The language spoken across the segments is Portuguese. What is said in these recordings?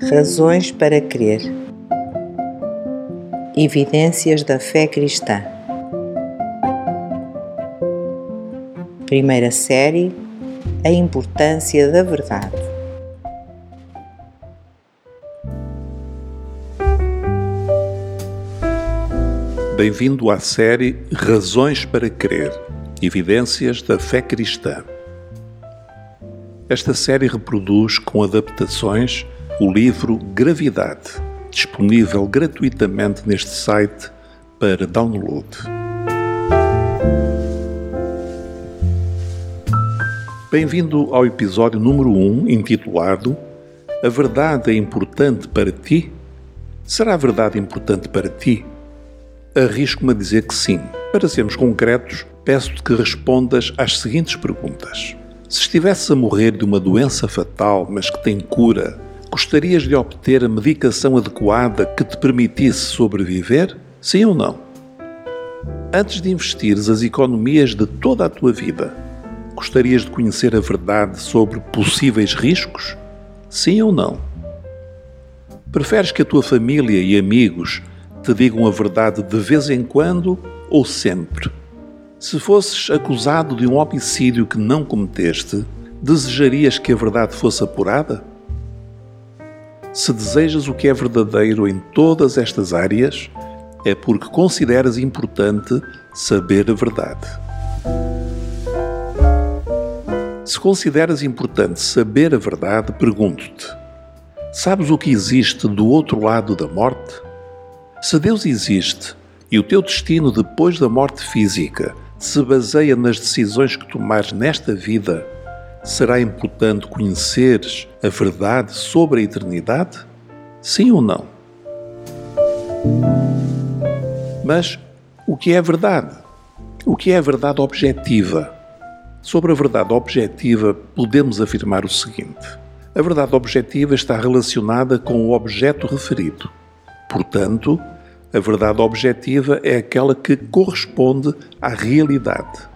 Razões para crer. Evidências da fé cristã. Primeira série A importância da verdade. Bem-vindo à série Razões para Crer Evidências da Fé Cristã. Esta série reproduz com adaptações o livro Gravidade, disponível gratuitamente neste site para download. Bem-vindo ao episódio número 1, intitulado A Verdade é Importante para Ti? Será a verdade importante para ti? Arrisco-me a dizer que sim. Para sermos concretos, peço-te que respondas às seguintes perguntas. Se estivesse a morrer de uma doença fatal, mas que tem cura, gostarias de obter a medicação adequada que te permitisse sobreviver? Sim ou não? Antes de investires as economias de toda a tua vida, gostarias de conhecer a verdade sobre possíveis riscos? Sim ou não? Preferes que a tua família e amigos te digam a verdade de vez em quando ou sempre? Se fosses acusado de um homicídio que não cometeste, desejarias que a verdade fosse apurada? Se desejas o que é verdadeiro em todas estas áreas, é porque consideras importante saber a verdade. Se consideras importante saber a verdade, pergunto-te: sabes o que existe do outro lado da morte? Se Deus existe e o teu destino depois da morte física se baseia nas decisões que tomares nesta vida, será importante conheceres a verdade sobre a eternidade? Sim ou não? Mas o que é verdade? O que é a verdade objetiva? Sobre a verdade objetiva, podemos afirmar o seguinte: a verdade objetiva está relacionada com o objeto referido. Portanto, a verdade objetiva é aquela que corresponde à realidade.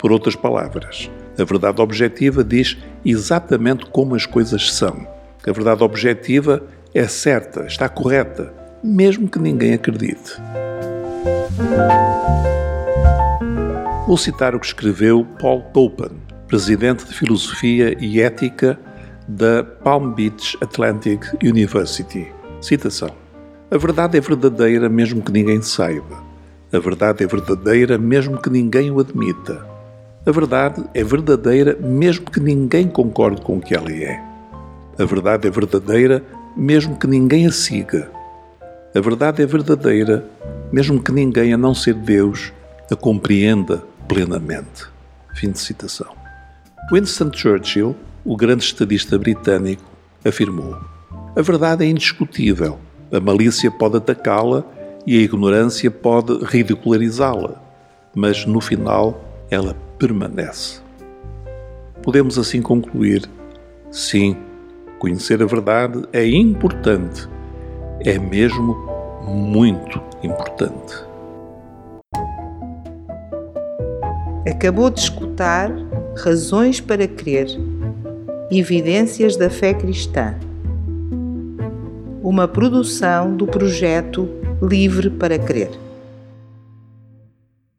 Por outras palavras, a verdade objetiva diz exatamente como as coisas são. A verdade objetiva é certa, está correta, mesmo que ninguém acredite. Vou citar o que escreveu Paul Topen, presidente de Filosofia e Ética da Palm Beach Atlantic University. Citação. A verdade é verdadeira mesmo que ninguém saiba. A verdade é verdadeira mesmo que ninguém o admita. A verdade é verdadeira mesmo que ninguém concorde com o que ela é. A verdade é verdadeira mesmo que ninguém a siga. A verdade é verdadeira mesmo que ninguém, a não ser Deus, a compreenda plenamente. Fim de citação. Winston Churchill, o grande estadista britânico, afirmou: A verdade é indiscutível a malícia pode atacá-la e a ignorância pode ridicularizá-la, mas no final ela permanece. Podemos assim concluir: sim, conhecer a verdade é importante, é mesmo muito importante. Acabou de escutar Razões para Crer Evidências da Fé Cristã uma produção do projeto Livre para Crer.